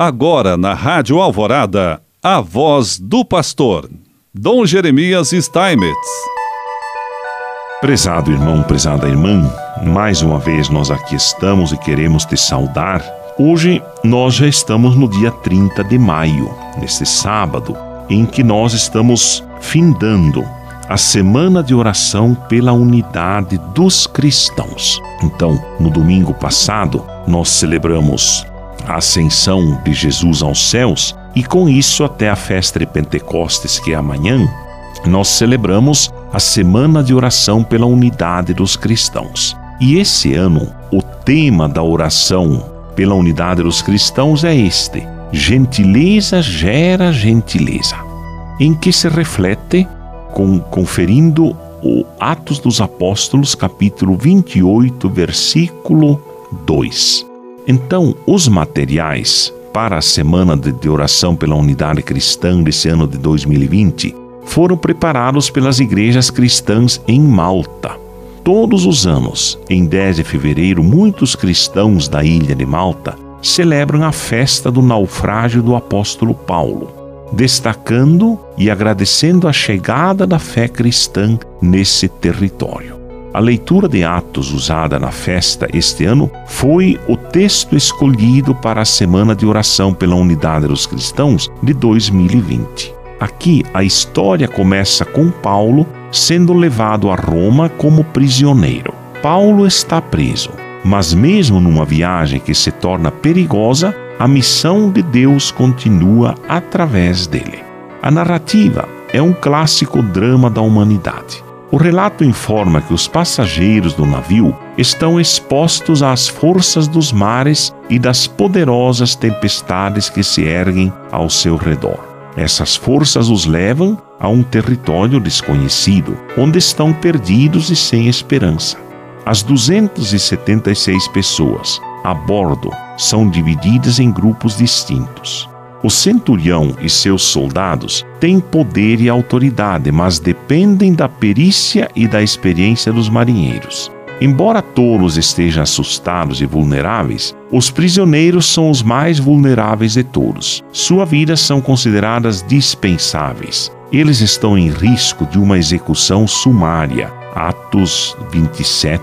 Agora na Rádio Alvorada, a voz do pastor, Dom Jeremias Steinmetz. Prezado irmão, prezada irmã, mais uma vez nós aqui estamos e queremos te saudar. Hoje nós já estamos no dia 30 de maio, neste sábado, em que nós estamos findando a semana de oração pela unidade dos cristãos. Então, no domingo passado, nós celebramos a ascensão de Jesus aos céus e com isso até a festa de Pentecostes, que é amanhã, nós celebramos a semana de oração pela unidade dos cristãos. E esse ano, o tema da oração pela unidade dos cristãos é este: gentileza gera gentileza, em que se reflete com, conferindo o Atos dos Apóstolos, capítulo 28, versículo 2. Então, os materiais para a semana de oração pela unidade cristã desse ano de 2020 foram preparados pelas igrejas cristãs em Malta. Todos os anos, em 10 de fevereiro, muitos cristãos da ilha de Malta celebram a festa do naufrágio do apóstolo Paulo, destacando e agradecendo a chegada da fé cristã nesse território. A leitura de Atos usada na festa este ano foi o texto escolhido para a Semana de Oração pela Unidade dos Cristãos de 2020. Aqui a história começa com Paulo sendo levado a Roma como prisioneiro. Paulo está preso, mas mesmo numa viagem que se torna perigosa, a missão de Deus continua através dele. A narrativa é um clássico drama da humanidade. O relato informa que os passageiros do navio estão expostos às forças dos mares e das poderosas tempestades que se erguem ao seu redor. Essas forças os levam a um território desconhecido, onde estão perdidos e sem esperança. As 276 pessoas a bordo são divididas em grupos distintos. O centurião e seus soldados têm poder e autoridade, mas dependem da perícia e da experiência dos marinheiros. Embora todos estejam assustados e vulneráveis, os prisioneiros são os mais vulneráveis de todos. Sua vida são consideradas dispensáveis. Eles estão em risco de uma execução sumária. Atos 27.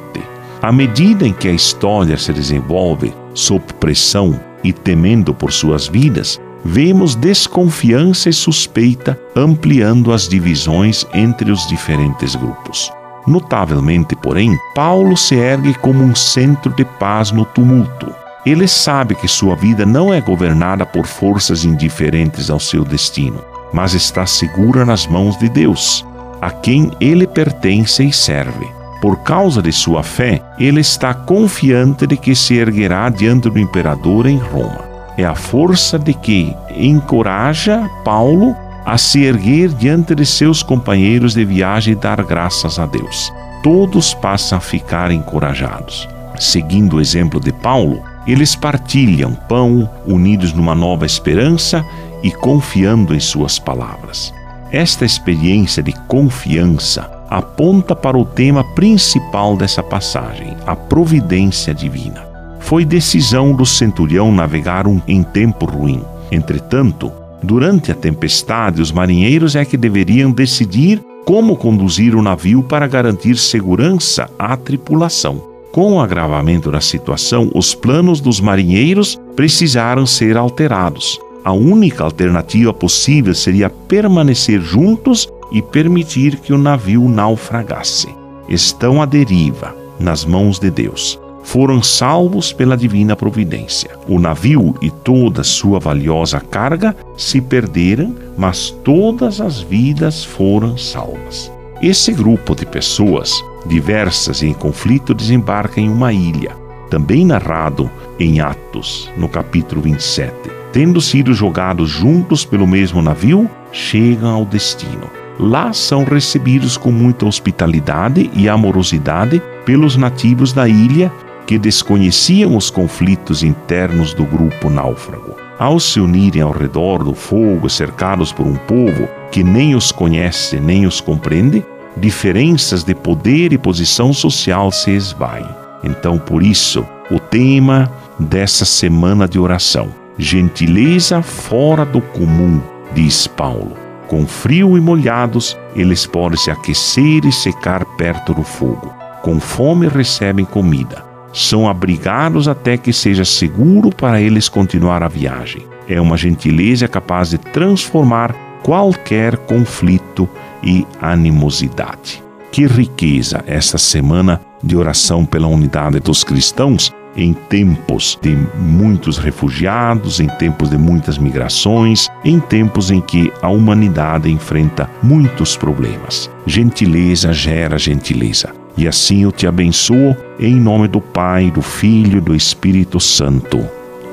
À medida em que a história se desenvolve sob pressão e temendo por suas vidas, vemos desconfiança e suspeita ampliando as divisões entre os diferentes grupos. Notavelmente, porém, Paulo se ergue como um centro de paz no tumulto. Ele sabe que sua vida não é governada por forças indiferentes ao seu destino, mas está segura nas mãos de Deus, a quem ele pertence e serve. Por causa de sua fé, ele está confiante de que se erguerá diante do imperador em Roma é a força de que encoraja Paulo a se erguer diante de seus companheiros de viagem e dar graças a Deus. Todos passam a ficar encorajados. Seguindo o exemplo de Paulo, eles partilham pão, unidos numa nova esperança e confiando em suas palavras. Esta experiência de confiança aponta para o tema principal dessa passagem, a providência divina. Foi decisão do centurião navegar um, em tempo ruim. Entretanto, durante a tempestade, os marinheiros é que deveriam decidir como conduzir o navio para garantir segurança à tripulação. Com o agravamento da situação, os planos dos marinheiros precisaram ser alterados. A única alternativa possível seria permanecer juntos e permitir que o navio naufragasse. Estão à deriva, nas mãos de Deus foram salvos pela divina providência. O navio e toda sua valiosa carga se perderam, mas todas as vidas foram salvas. Esse grupo de pessoas, diversas e em conflito, desembarca em uma ilha, também narrado em Atos, no capítulo 27. Tendo sido jogados juntos pelo mesmo navio, chegam ao destino. Lá são recebidos com muita hospitalidade e amorosidade pelos nativos da ilha que desconheciam os conflitos internos do grupo náufrago. Ao se unirem ao redor do fogo, cercados por um povo que nem os conhece nem os compreende, diferenças de poder e posição social se esvaem. Então, por isso, o tema dessa semana de oração: gentileza fora do comum, diz Paulo. Com frio e molhados, eles podem se aquecer e secar perto do fogo. Com fome, recebem comida. São abrigados até que seja seguro para eles continuar a viagem. É uma gentileza capaz de transformar qualquer conflito e animosidade. Que riqueza esta semana de oração pela unidade dos cristãos em tempos de muitos refugiados, em tempos de muitas migrações, em tempos em que a humanidade enfrenta muitos problemas. Gentileza gera gentileza. E assim eu te abençoo em nome do Pai, do Filho e do Espírito Santo.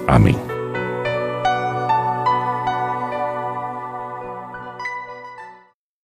Amém.